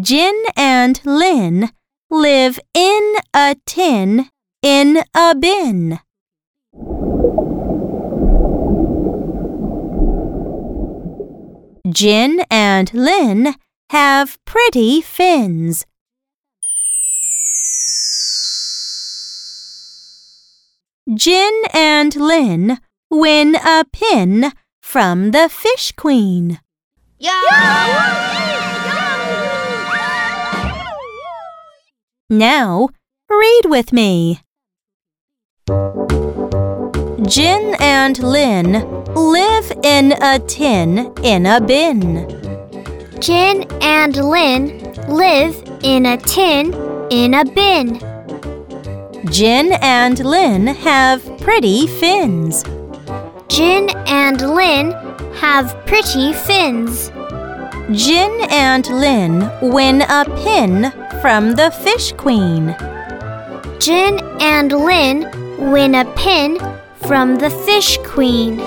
Jin and Lin live in a tin in a bin. Jin and Lin have pretty fins. Jin and Lin win a pin from the Fish Queen. Now, read with me. Jin and Lin live in a tin in a bin. Jin and Lin live in a tin in a bin. Jin and Lin have pretty fins. Jin and Lin have pretty fins. Jin and Lin win a pin from the Fish Queen. Jin and Lin win a pin from the Fish Queen.